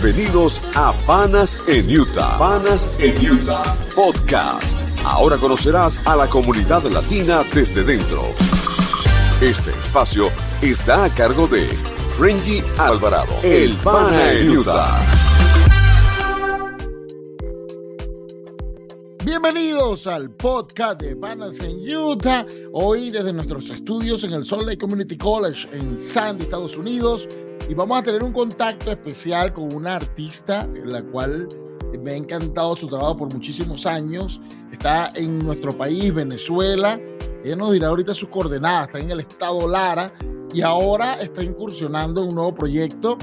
Bienvenidos a Panas en Utah. Panas en Utah Podcast. Ahora conocerás a la comunidad latina desde dentro. Este espacio está a cargo de Frenji Alvarado, el Pana en Utah. Bienvenidos al podcast de Panas en Utah. Hoy desde nuestros estudios en el Salt Lake Community College en Sandy, Estados Unidos. Y vamos a tener un contacto especial con una artista, la cual me ha encantado su trabajo por muchísimos años. Está en nuestro país, Venezuela. Ella nos dirá ahorita sus coordenadas. Está en el estado Lara y ahora está incursionando en un nuevo proyecto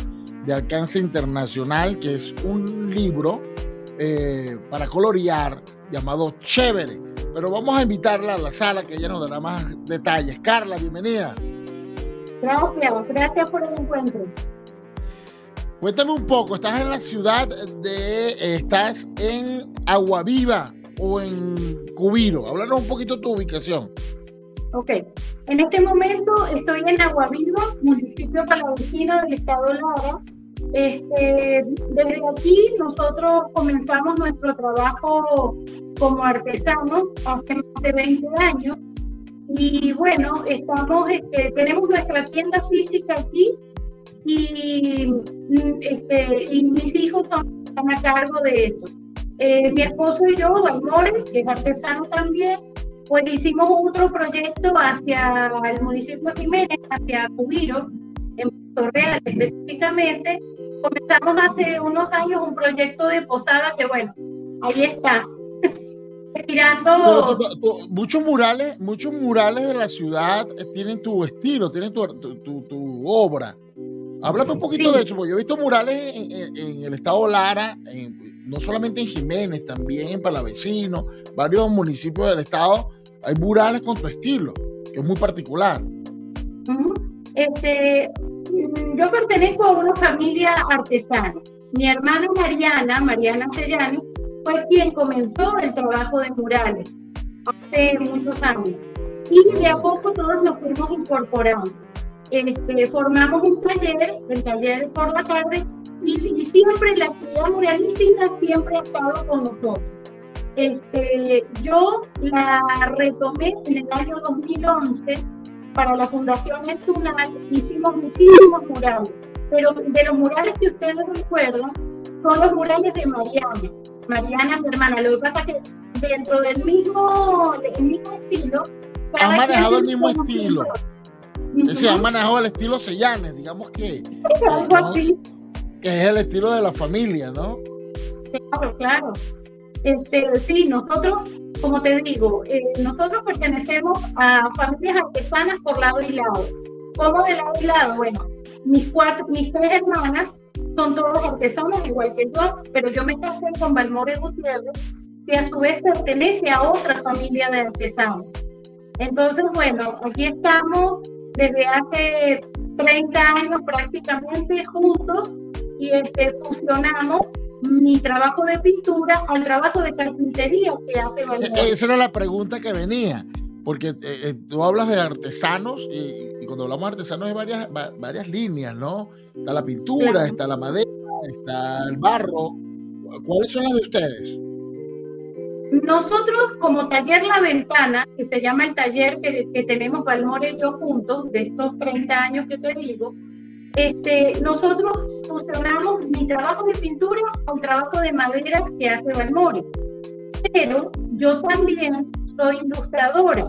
de alcance internacional que es un libro eh, para colorear llamado Chévere. Pero vamos a invitarla a la sala que ella nos dará más detalles. Carla, bienvenida. Gracias, gracias por el encuentro. Cuéntame un poco, estás en la ciudad de, eh, estás en Aguaviva o en Cubiro. Háblanos un poquito de tu ubicación. Ok, en este momento estoy en Aguaviva, municipio palavecino del estado Lara. Este, desde aquí nosotros comenzamos nuestro trabajo como artesanos hace más de 20 años y bueno, estamos, este, tenemos nuestra tienda física aquí y, este, y mis hijos son, a cargo de eso. Eh, mi esposo y yo, Valmores, que es artesano también, pues hicimos otro proyecto hacia el municipio de Jiménez, hacia Cubiro, en Puerto Real específicamente. Comenzamos hace unos años un proyecto de posada que bueno, ahí está, Mirando... muchos murales, muchos murales de la ciudad tienen tu estilo, tienen tu, tu, obra. Háblame un poquito de eso, porque yo he visto murales en, el estado Lara, no solamente en Jiménez, también en Palavecino, varios municipios del estado, hay murales con tu estilo, que es muy particular. Este, mm, yo pertenezco a una familia artesana. Mi hermana Mariana, Mariana Sellani, fue quien comenzó el trabajo de murales hace muchos años. Y de a poco todos nos fuimos incorporando. Este, formamos un taller, el taller por la tarde, y, siempre la actividad muralística siempre ha estado con nosotros. Este, yo la retomé en el año 2011 para la Fundación Tunal, hicimos muchísimos murales, pero de los murales que ustedes recuerdan son los murales de Mariana. Mariana, mi hermana. Lo que pasa es que dentro del mismo, del mismo estilo. Han manejado el mismo estilo. Se han manejado el estilo Sellanes, digamos que. Algo así. Que es el estilo de la familia, ¿no? Claro, claro. Este, sí, nosotros, como te digo, eh, nosotros pertenecemos a familias artesanas por lado y lado. ¿Cómo de lado y lado? Bueno, mis cuatro, mis tres hermanas son todos artesanos igual que yo, pero yo me casé con Balmore Gutiérrez, que a su vez pertenece a otra familia de artesanos. Entonces, bueno, aquí estamos desde hace 30 años prácticamente juntos y este, fusionamos mi trabajo de pintura al trabajo de carpintería que hace Balmore. E-, esa era la pregunta que venía porque eh, eh, tú hablas de artesanos y, cuando hablamos de artesanos hay varias, varias líneas, ¿no? Está la pintura, está la madera, está el barro. ¿Cuáles son las de ustedes? Nosotros como taller La Ventana, que se llama el taller que, que tenemos Valmore y yo juntos, de estos 30 años que te digo, este, nosotros fusionamos mi trabajo de pintura al trabajo de madera que hace Valmore. Pero yo también soy ilustradora.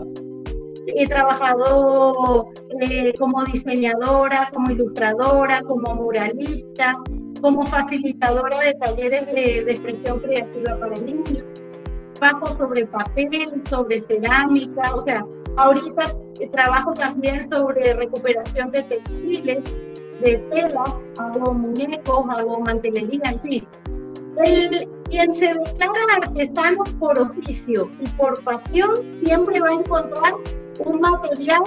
He trabajado eh, como diseñadora, como ilustradora, como muralista, como facilitadora de talleres de, expresión creativa para niños. Bajo sobre papel, sobre cerámica, o sea, ahorita trabajo también sobre recuperación de textiles, de telas, hago muñecos, hago mantelería, en fin. El, quien se declara artesano por oficio y por pasión siempre va a encontrar un material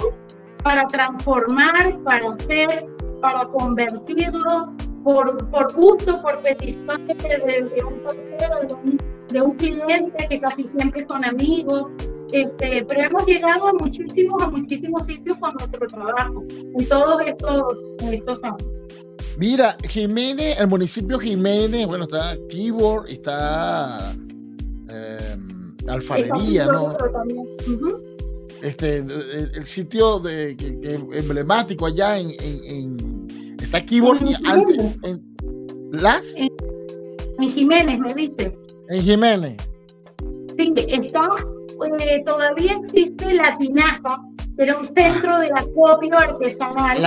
para transformar, para hacer, para convertirlo, por, por gusto, por petición de, de, un tercero, de un, cliente que casi siempre son amigos. Este, pero hemos llegado a muchísimos, a muchísimos sitios con nuestro trabajo en todos estos, estos años. Mira, Jiménez, el municipio Jiménez, bueno, está Keyboard, está eh, Alfarería, ¿no? Este, el, sitio de, que, emblemático allá en, está Keyboard y antes, en las en Jiménez, me dices. En Jiménez. Sí, está, eh, todavía existe la tinaja, pero un centro de acopio artesanal.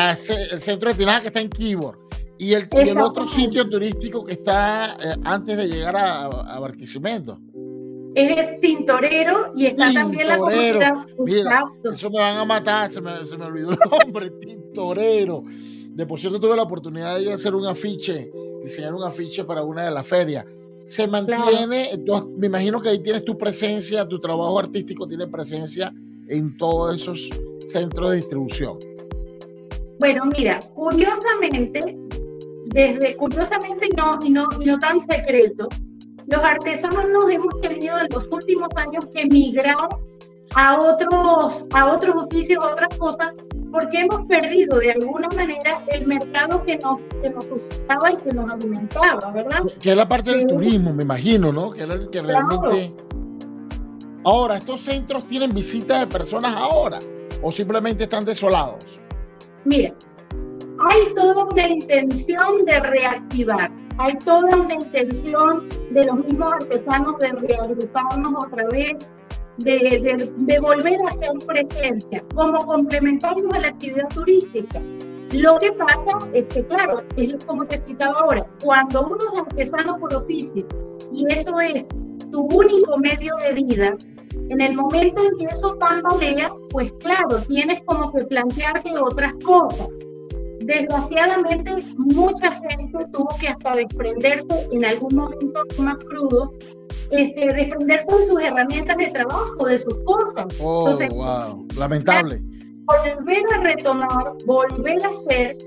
el centro de tinaja que está en Keyboard. Y el, otro sitio turístico que está eh, antes de llegar a, a Barquisimeto. Es Tintorero y está también la comunidad. Mira, eso me van a matar, se me, se me olvidó el nombre, Tintorero. De por cierto, tuve la oportunidad de hacer un afiche, diseñar un afiche para una de las ferias. Se mantiene, me imagino que ahí tienes tu presencia, tu trabajo artístico tiene presencia en todos esos centros de distribución. Bueno, mira, curiosamente, desde curiosamente y no, y no, y no tan secreto, los artesanos nos hemos tenido en los últimos años que migrar a otros, a otros oficios, a otras cosas, porque hemos perdido de alguna manera el mercado que nos, que nos sustentaba y que nos alimentaba, ¿verdad? Que es la parte del turismo, me imagino, ¿no? Que era el que realmente... Ahora, ¿estos centros tienen visitas de personas ahora o simplemente están desolados? Mira, hay toda una intención de reactivar, hay toda una intención de los mismos artesanos de reagruparnos otra vez, de, volver a hacer presencia como complementarios a la actividad turística. Lo que pasa es que, claro, es como te explicaba ahora, cuando uno es artesano por oficio y eso es tu único medio de vida, en el momento en que eso tambalea, pues claro, tienes como que plantearte otras cosas. Desgraciadamente, mucha gente tuvo que hasta desprenderse en algún momento más crudo, este, desprenderse de sus herramientas de trabajo, de sus cosas. Oh, wow, lamentable. Volver a retomar, volver a hacer.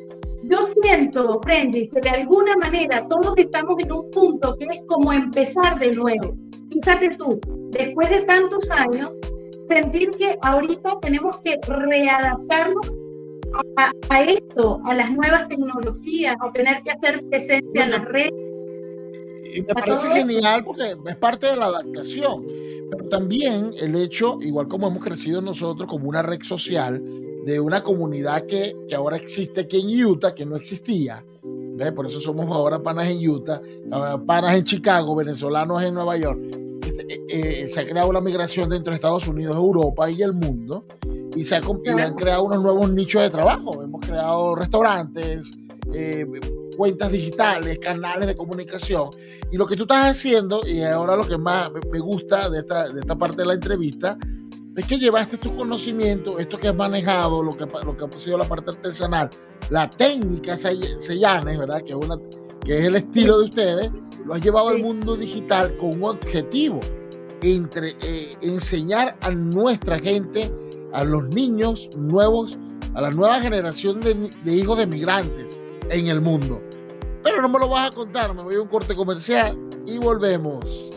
Yo siento, Frenzy, que de alguna manera todos estamos en un punto que es como empezar de nuevo. Fíjate tú, después de tantos años, sentir que ahorita tenemos que readaptarnos a, esto, a las nuevas tecnologías, a tener que hacer presencia en las redes. Y me parece genial porque es parte de la adaptación, pero también el hecho, igual como hemos crecido nosotros como una red social, de una comunidad que, que ahora existe aquí en Utah, que no existía, por eso somos ahora panas en Utah, ah, panas en Chicago, venezolanos en Nueva York. Este, eh, eh, se ha creado una migración dentro de Estados Unidos, Europa y el mundo y se, han creado unos nuevos nichos de trabajo. Hemos creado restaurantes, eh, cuentas digitales, canales de comunicación. Y lo que tú estás haciendo, y ahora lo que más me gusta de esta, de esta parte de la entrevista, es que llevaste tu conocimiento, esto que has manejado, lo que, lo que ha sido la parte artesanal, la técnica sellanes, ¿verdad? Que es, una, que es el estilo de ustedes, lo has llevado al mundo digital con un objetivo, entre, eh, enseñar a nuestra gente a los niños nuevos, a la nueva generación de, hijos de migrantes en el mundo. Pero no me lo vas a contar, me voy a un corte comercial y volvemos.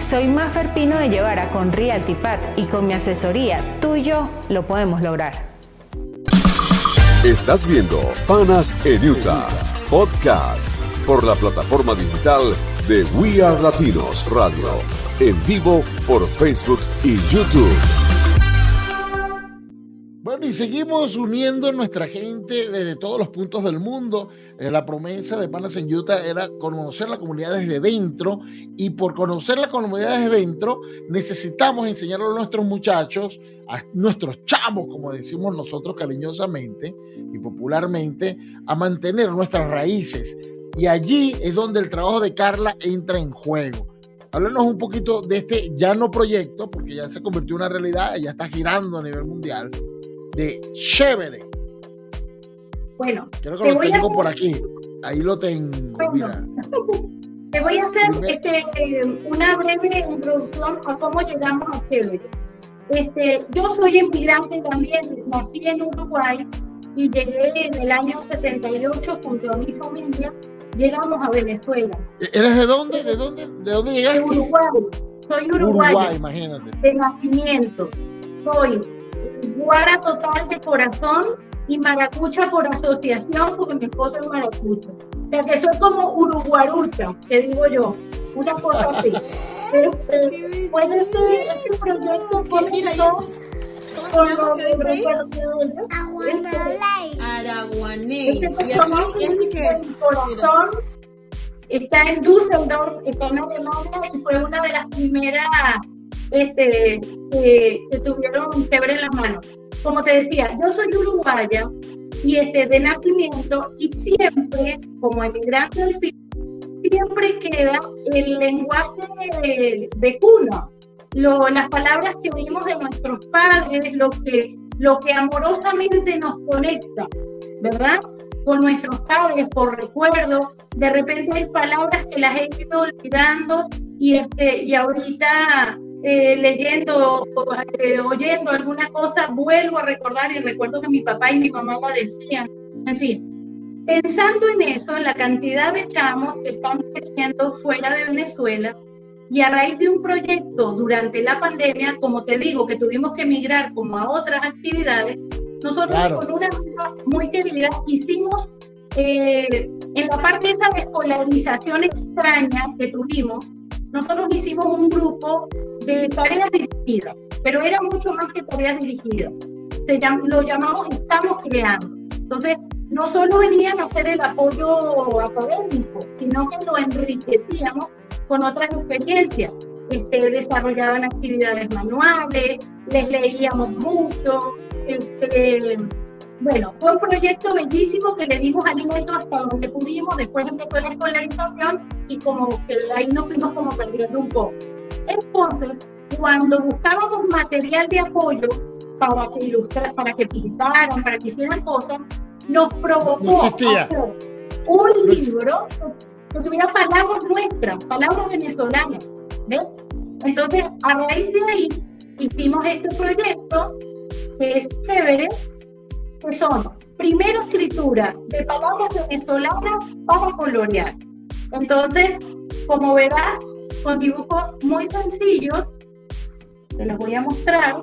Soy Maffer Pino de Llevara con Realtipat y con mi asesoría, tú y yo lo podemos lograr. Estás viendo Panas en Utah, podcast por la plataforma digital de We Are Latinos Radio, en vivo por Facebook y YouTube. Bueno, y seguimos uniendo nuestra gente desde todos los puntos del mundo. Eh, la promesa de Panas en Utah era conocer la comunidad desde dentro y por conocer la comunidad desde dentro necesitamos enseñarle a nuestros muchachos, a nuestros chamos, como decimos nosotros cariñosamente y popularmente, a mantener nuestras raíces. Y allí es donde el trabajo de Carla entra en juego. Háblanos un poquito de este ya no proyecto, porque ya se convirtió en una realidad, ya está girando a nivel mundial, de chévere. Bueno, creo que lo tengo por aquí. Ahí lo tengo. mira. Te voy a hacer este, una breve introducción a cómo llegamos a Chévere. Este, yo soy inmigrante también, nací en Uruguay y llegué en el año 78 junto a mi familia. Llegamos a Venezuela. ¿Eres de dónde? ¿De dónde, de dónde llegaste? De Uruguay. Soy uruguaya. Uruguay, imagínate. De nacimiento. Soy guara total de corazón y maracucha por asociación, porque mi esposo es maracucha. O sea, que soy como uruguarucha, que digo yo, una cosa así. Este, puede ser este proyecto comenzó con lo que Araguanés. Este personaje es corazón está en Düsseldorf, está en Alemania y fue una de las primeras este, que tuvieron fiebre en las manos. Como te decía, yo soy uruguaya y este, de nacimiento y siempre, como emigrante del siempre queda el lenguaje de, de cuna, lo, las palabras que oímos de nuestros padres, lo que, lo que amorosamente nos conecta, ¿verdad? Con nuestros padres, por recuerdo. De repente hay palabras que las he ido olvidando y, este, y ahorita eh, leyendo, eh, oyendo alguna cosa, vuelvo a recordar y recuerdo que mi papá y mi mamá la decían. En fin, pensando en eso, en la cantidad de chamos que están creciendo fuera de Venezuela, y a raíz de un proyecto durante la pandemia, como te digo, que tuvimos que emigrar como a otras actividades, nosotros con una amiga muy querida hicimos eh, en la parte esa de escolarización extraña que tuvimos, nosotros hicimos un grupo de tareas dirigidas, pero era mucho más que tareas dirigidas. Lo llamamos Estamos Creando. Entonces, no solo venían a hacer el apoyo académico, sino que lo enriquecíamos con otras experiencias. Este, desarrollaban actividades manuales, les leíamos mucho, este, bueno, fue un proyecto bellísimo que le dimos alimento hasta donde pudimos, después empezó la escolarización y como que ahí nos fuimos como perdiendo un poco. Entonces, cuando buscábamos material de apoyo para que ilustrar, para que pintaran, para que hicieran cosas, nos provocó un libro que tuviera palabras nuestras, palabras venezolanas, ¿ves? Entonces, a raíz de ahí, hicimos este proyecto que es chévere, que son primero escritura de palabras venezolanas para colorear. Entonces, como verás, con dibujos muy sencillos, te los voy a mostrar.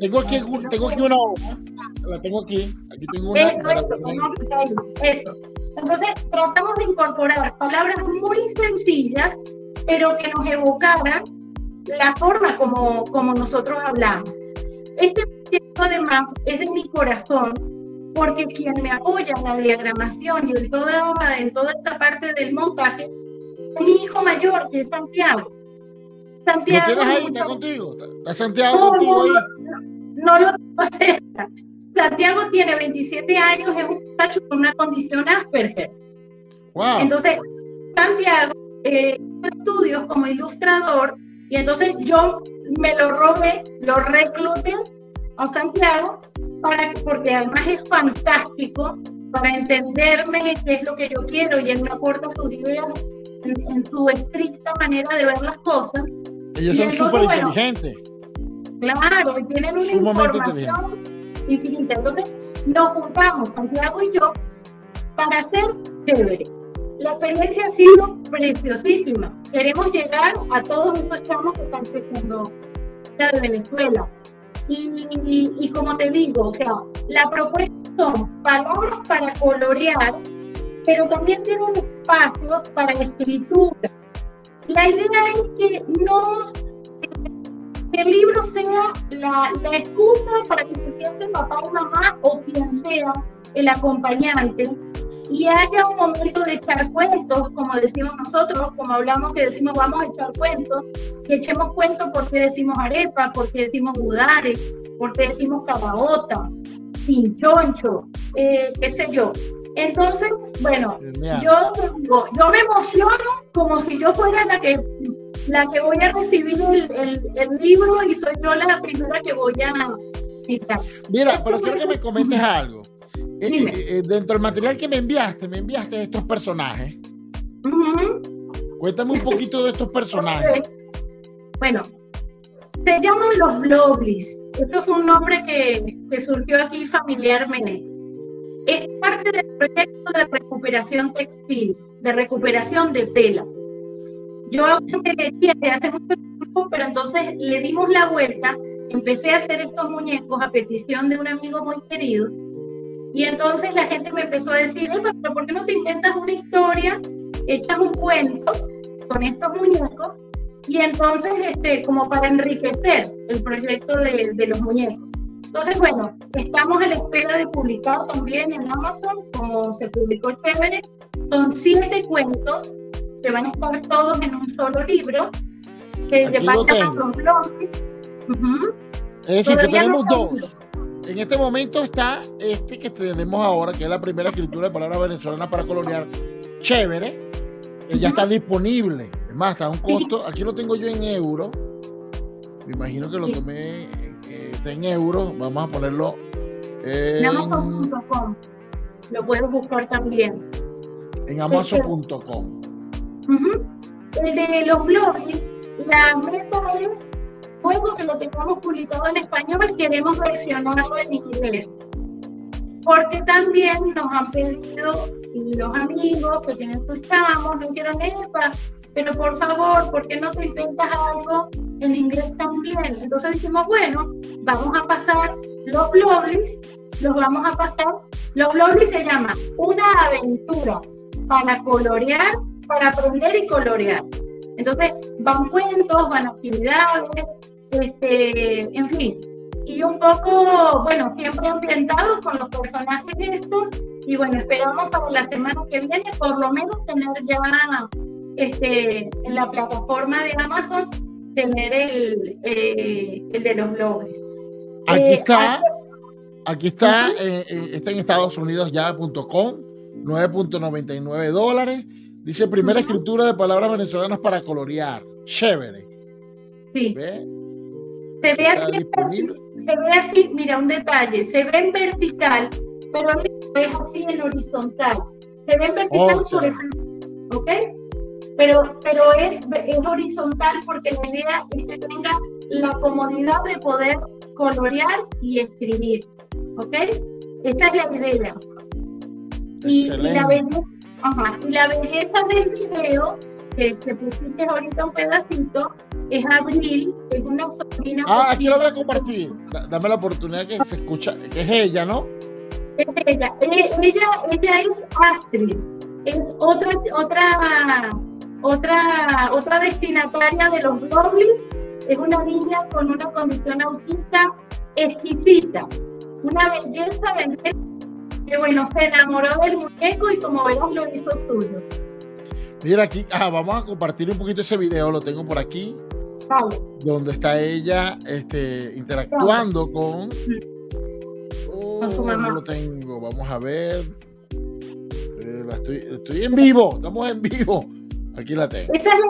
Tengo aquí, tengo aquí una hoja, la tengo aquí, aquí tengo una. Eso, eso, eso. Entonces, tratamos de incorporar palabras muy sencillas, pero que nos evocaran la forma como, como nosotros hablamos. Este proyecto además es de mi corazón porque quien me apoya en la diagramación y en toda, en toda esta parte del montaje es mi hijo mayor, que es Santiago. Santiago. ¿Lo tienes ahí? ¿Está contigo? ¿Está Santiago contigo ahí? No, lo tengo Santiago tiene 27 años, es un muchacho con una condición Asperger. Wow. Entonces, Santiago eh, estudios como ilustrador y entonces yo me lo robé, lo recluté a Santiago para porque además es fantástico para entenderme qué es lo que yo quiero y él me aporta sus ideas en, su estricta manera de ver las cosas. Ellos son súper inteligentes. claro, y tienen una información infinita. Entonces, nos juntamos, Santiago y yo, para hacer chévere. La experiencia ha sido preciosísima. Queremos llegar a todos esos chamos que están creciendo de Venezuela. Y, como te digo, o sea, la propuesta son palabras para colorear, pero también tienen espacio para escritura. La idea es que no que el libro sea la, la excusa para que se siente papá y mamá o quien sea el acompañante y haya un momento de echar cuentos, como decimos nosotros, como hablamos que decimos vamos a echar cuentos, que echemos cuentos porque decimos arepa, porque decimos budare, porque decimos cabaota, pinchoncho, eh, qué sé yo. Entonces, bueno, yo digo, yo me emociono como si yo fuera la que la que voy a recibir el, el, libro y soy yo la primera que voy a Mira, pero quiero que me comentes algo. Eh, Dime. eh, eh, dentro del material que me enviaste, me enviaste estos personajes. Ujú. Cuéntame un poquito de estos personajes. Bueno, se llaman los Bloblis. Esto fue un nombre que, que surgió aquí familiarmente. Es parte del proyecto de recuperación textil, de recuperación de telas. Yo hago ingeniería desde hace mucho tiempo, pero entonces le dimos la vuelta, empecé a hacer estos muñecos a petición de un amigo muy querido, y entonces la gente me empezó a decir, "Epa, pero ¿por qué no te inventas una historia, echas un cuento con estos muñecos y entonces, este, como para enriquecer el proyecto de, de los muñecos. Entonces, bueno, estamos a la espera de publicar también en Amazon, como se publicó chévere. Son siete cuentos que van a estar todos en un solo libro, que Aquí de los blogs. Ujú. Es decir, que no tenemos dos. En este momento está este que tenemos ahora, que es la primera escritura de palabras venezolanas para colorear. Chévere. Que ya está disponible. Es más, está a un costo. Aquí lo tengo yo en euros. Me imagino que lo tomé. eh, está en euros. Vamos a ponerlo. En En, Amazon.com. Lo puedes buscar también. en Amazon.com. El de los blogs, la meta es, luego que lo tengamos publicado en español, queremos versionarlo en inglés. Porque también nos han pedido los amigos que tienen sus chamos, nos dijeron, Epa, pero por favor, ¿por qué no te inventas algo en inglés también? Entonces dijimos, bueno, vamos a pasar los blogs, los vamos a pasar. Los blogs se llama Una aventura para colorear, para aprender y colorear. Entonces, van cuentos, van actividades, este, en fin. Y un poco, bueno, siempre ambientados con los personajes estos. Y bueno, esperamos para la semana que viene por lo menos tener ya este, en la plataforma de Amazon, tener el, eh, el de los blogs. Aquí Eh, está. Aquí está. Eh, está en Estados Unidos ya.com. 9.99 dólares. Dice primera escritura de palabras venezolanas para colorear. Chévere. Sí, ¿Ve? Se ve así, se ve así, mira un detalle, se ve en vertical, pero es así en horizontal. Se ve en vertical, Oh, por ejemplo, ¿ok? Pero, pero es, es horizontal porque la idea es que tenga la comodidad de poder colorear y escribir, ¿ok? Esa es la idea. Y, y la belleza, ajá, y la belleza del video, que, que pusiste ahorita un pedacito, es Abril, es una sobrina. Ah, aquí lo voy a compartir. Da- Dame la oportunidad que se escucha, que es ella, ¿no? Es ella. Eh, ella, ella es Astrid. Es otra, otra, otra, otra destinataria de los Goblins. Es una niña con una condición autista exquisita. Una belleza de que bueno, se enamoró del muñeco y como verás lo hizo suyo. Mira aquí, ah, vamos a compartir un poquito ese video, lo tengo por aquí, Vale. donde está ella este, interactuando con... Oh, Con su mamá. no lo tengo, vamos a ver. Eh, la estoy, estoy en vivo, estamos en vivo. Aquí la tengo. Esa es la,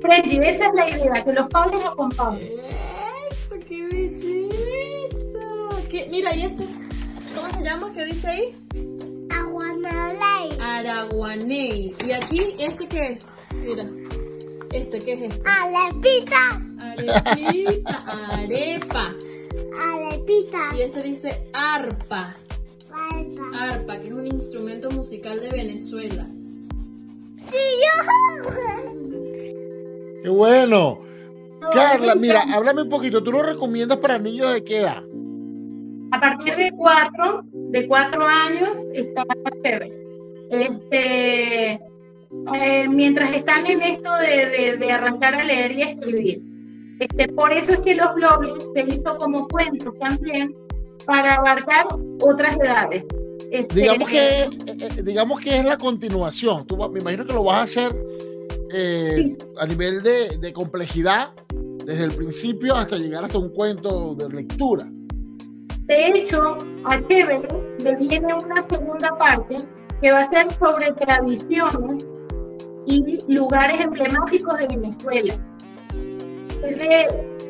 Frenzy, esa es la idea, que los padres acompañen. Eso, qué belleza. ¿Qué? Mira, y este, ¿cómo se llama? ¿Qué dice ahí? Araguaney. ¿Y aquí, este qué es? Mira, este, ¿qué es este? Alepita. Arepita, arepa. Alepita. Y este dice arpa. Alba. Arpa, que es un instrumento musical de Venezuela. Sí, yo. ¡Qué bueno! Carla, mira, háblame un poquito. ¿Tú lo recomiendas para niños de qué edad? A partir de cuatro, de cuatro años, está chévere. Este, eh, mientras están en esto de, de- de arrancar a leer y a escribir. Este, por eso es que los blogs se hizo como cuentos también para abarcar otras edades. Este, Digamos que, eh, eh, digamos que es la continuación. Tú, me imagino que lo vas a hacer eh, a nivel de, de complejidad desde el principio hasta llegar hasta un cuento de lectura. De hecho, a Chévere le viene una segunda parte que va a ser sobre tradiciones y lugares emblemáticos de Venezuela.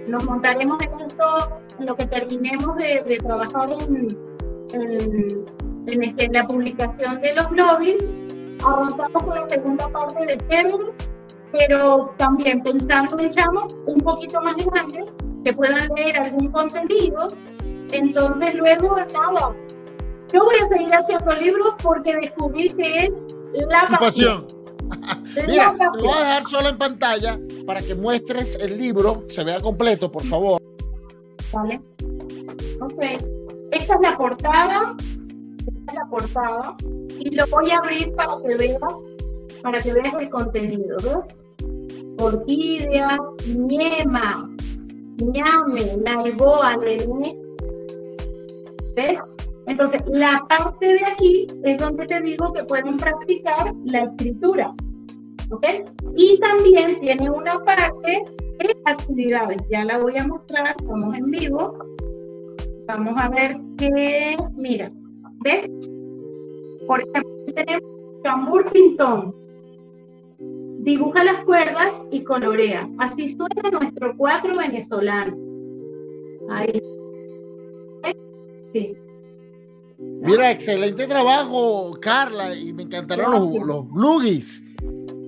Nos montaremos en esto en lo que terminemos de, trabajar en, en- en, este, la publicación de los lobbies. Arrancamos con la segunda parte de Chévere, pero también pensando en un poquito más grandes que puedan leer algún contenido. Entonces, luego, nada, yo voy a seguir haciendo libros porque descubrí que es la pasión. pasión. Mira, La te voy a dejar solo en pantalla para que muestres el libro, se vea completo, por favor. ¿Vale? Ok. Esta es la portada. Esta es la portada. Y lo voy a abrir para que veas, para que veas el contenido, ¿ves? Orquídea, ñema, ñame, naiboa, nené. Entonces, la parte de aquí es donde te digo que pueden practicar la escritura. ¿Ok? Y también tiene una parte de actividades. Ya la voy a mostrar, estamos en vivo. Vamos a ver qué, mira, ¿ves? Por ejemplo, tenemos tambor pintón. Dibuja las cuerdas y colorea. Así suena nuestro cuatro venezolano. Ahí. Mira, excelente trabajo, Carla, y me encantaron los, los bluggies.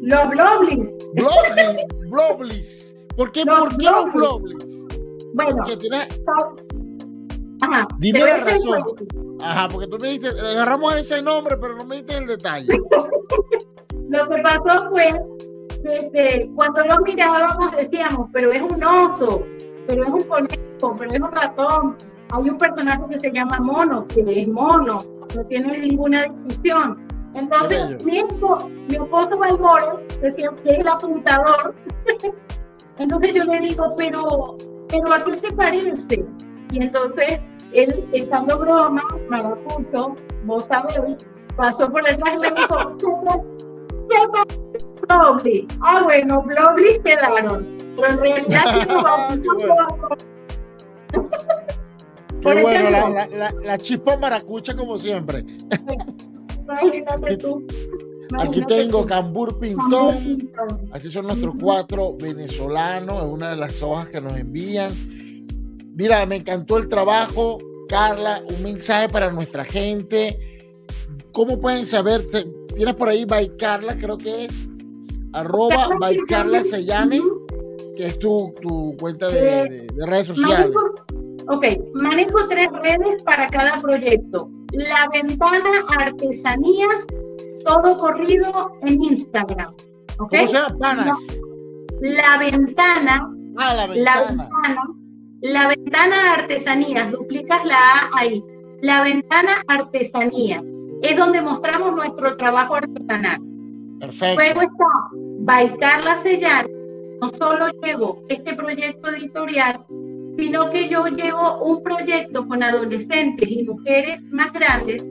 Los bloblis. Bloblis, bloblis. ¿Por qué, Los ¿por qué los bloblis. bloblis? Bueno, Ajá. Dime la razón. ajá, porque tú me dijiste, agarramos ese nombre, pero no me diste el detalle. Lo que pasó fue que este, cuando lo mirábamos decíamos, pero es un oso, pero es un conejo, pero es un ratón. Hay un personaje que se llama mono, que es mono, no tiene ninguna discusión. Entonces, mi, espo- mi esposo Valmore, decía que es el apuntador, entonces yo le digo, pero, pero ¿a qué se parece? Y entonces él, echando broma, maracucho, vos sabés, pasó por detrás y me dijo, ¿qué pasa? Blobly. Ah, bueno, Blobly quedaron. Pero en realidad Qué Por bueno, la, la, la, la chispa maracucha como siempre. Imagínate tú. Aquí tengo tú. Cambur Pintón. Así son nuestros cuatro venezolanos, es una de las hojas que nos envían. Mira, me encantó el trabajo. Carla, un mensaje para nuestra gente. ¿Cómo pueden saber? Tienes por ahí by Carla, creo que es. Arroba by. Carla Sellane, que es tu, tu cuenta de, de- de redes sociales. Ok, manejo tres redes para cada proyecto. La ventana artesanías, todo corrido en Instagram. ¿ok? ¿Cómo se llama? Panas. La ventana, Ah, la la ventana. la ventana artesanías, duplicas la A ahí. La ventana artesanías es donde mostramos nuestro trabajo artesanal. Perfecto. Luego está Baicarla Sellar. No solo llevo este proyecto editorial, sino que yo llevo un proyecto con adolescentes y mujeres más grandes,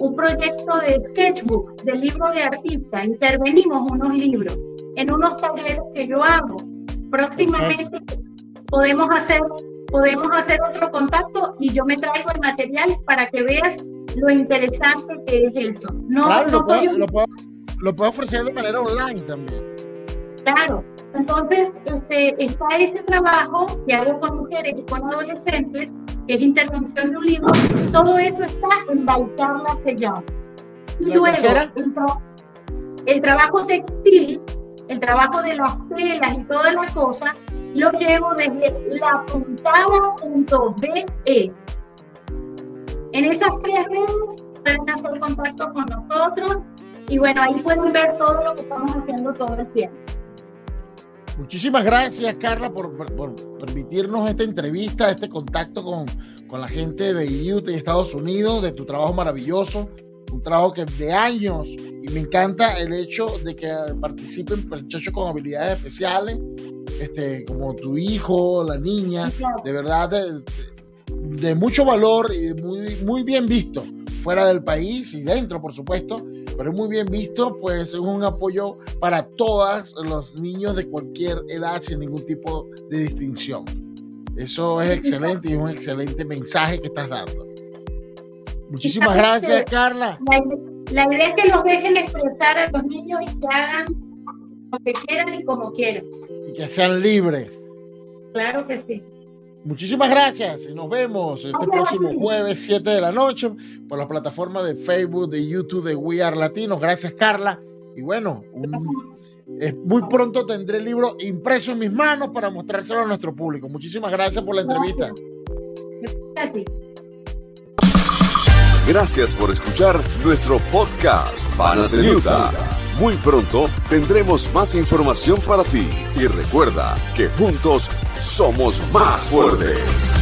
un proyecto de sketchbook, de libro de artista. Intervenimos unos libros en unos talleres que yo hago. Próximamente podemos hacer, podemos hacer otro contacto y yo me traigo el material para que veas lo interesante que es eso. No, Claro, no lo puedo, lo puedo- lo puedo ofrecer de manera online también. Claro. Entonces, este, está ese trabajo que hago con mujeres y con adolescentes, que es intervención de un libro. Todo eso está en Baitarla Sellado. Y ¿La luego, el, tra- el trabajo textil, el trabajo de las telas y toda la cosa, lo llevo desde la puntada.be. En esas tres redes pueden hacer contacto con nosotros y bueno, ahí pueden ver todo lo que estamos haciendo todo el tiempo. Muchísimas gracias, Carla, por, por- por permitirnos esta entrevista, este contacto con, con la gente de Utah y Estados Unidos, de tu trabajo maravilloso, un trabajo que de años, y me encanta el hecho de que participen muchachos con habilidades especiales, este, como tu hijo, la niña, de verdad, de, de mucho valor y de muy, muy bien visto fuera del país y dentro, por supuesto, pero es muy bien visto, pues es un apoyo para todos los niños de cualquier edad sin ningún tipo de distinción. Eso es excelente y es un excelente mensaje que estás dando. Muchísimas gracias, Carla. La, la idea es que los dejen expresar a los niños y que hagan lo que quieran y como quieran. Y que sean libres. Claro que sí. Muchísimas gracias y nos vemos este próximo jueves 7 de la noche por la plataforma de Facebook, de YouTube, de We Are Latinos. Gracias, Carla. Y bueno, un- es- muy pronto tendré el libro impreso en mis manos para mostrárselo a nuestro público. Muchísimas gracias por la entrevista. Gracias por escuchar nuestro podcast Panas Utah. Muy pronto tendremos más información para ti y recuerda que juntos somos más fuertes.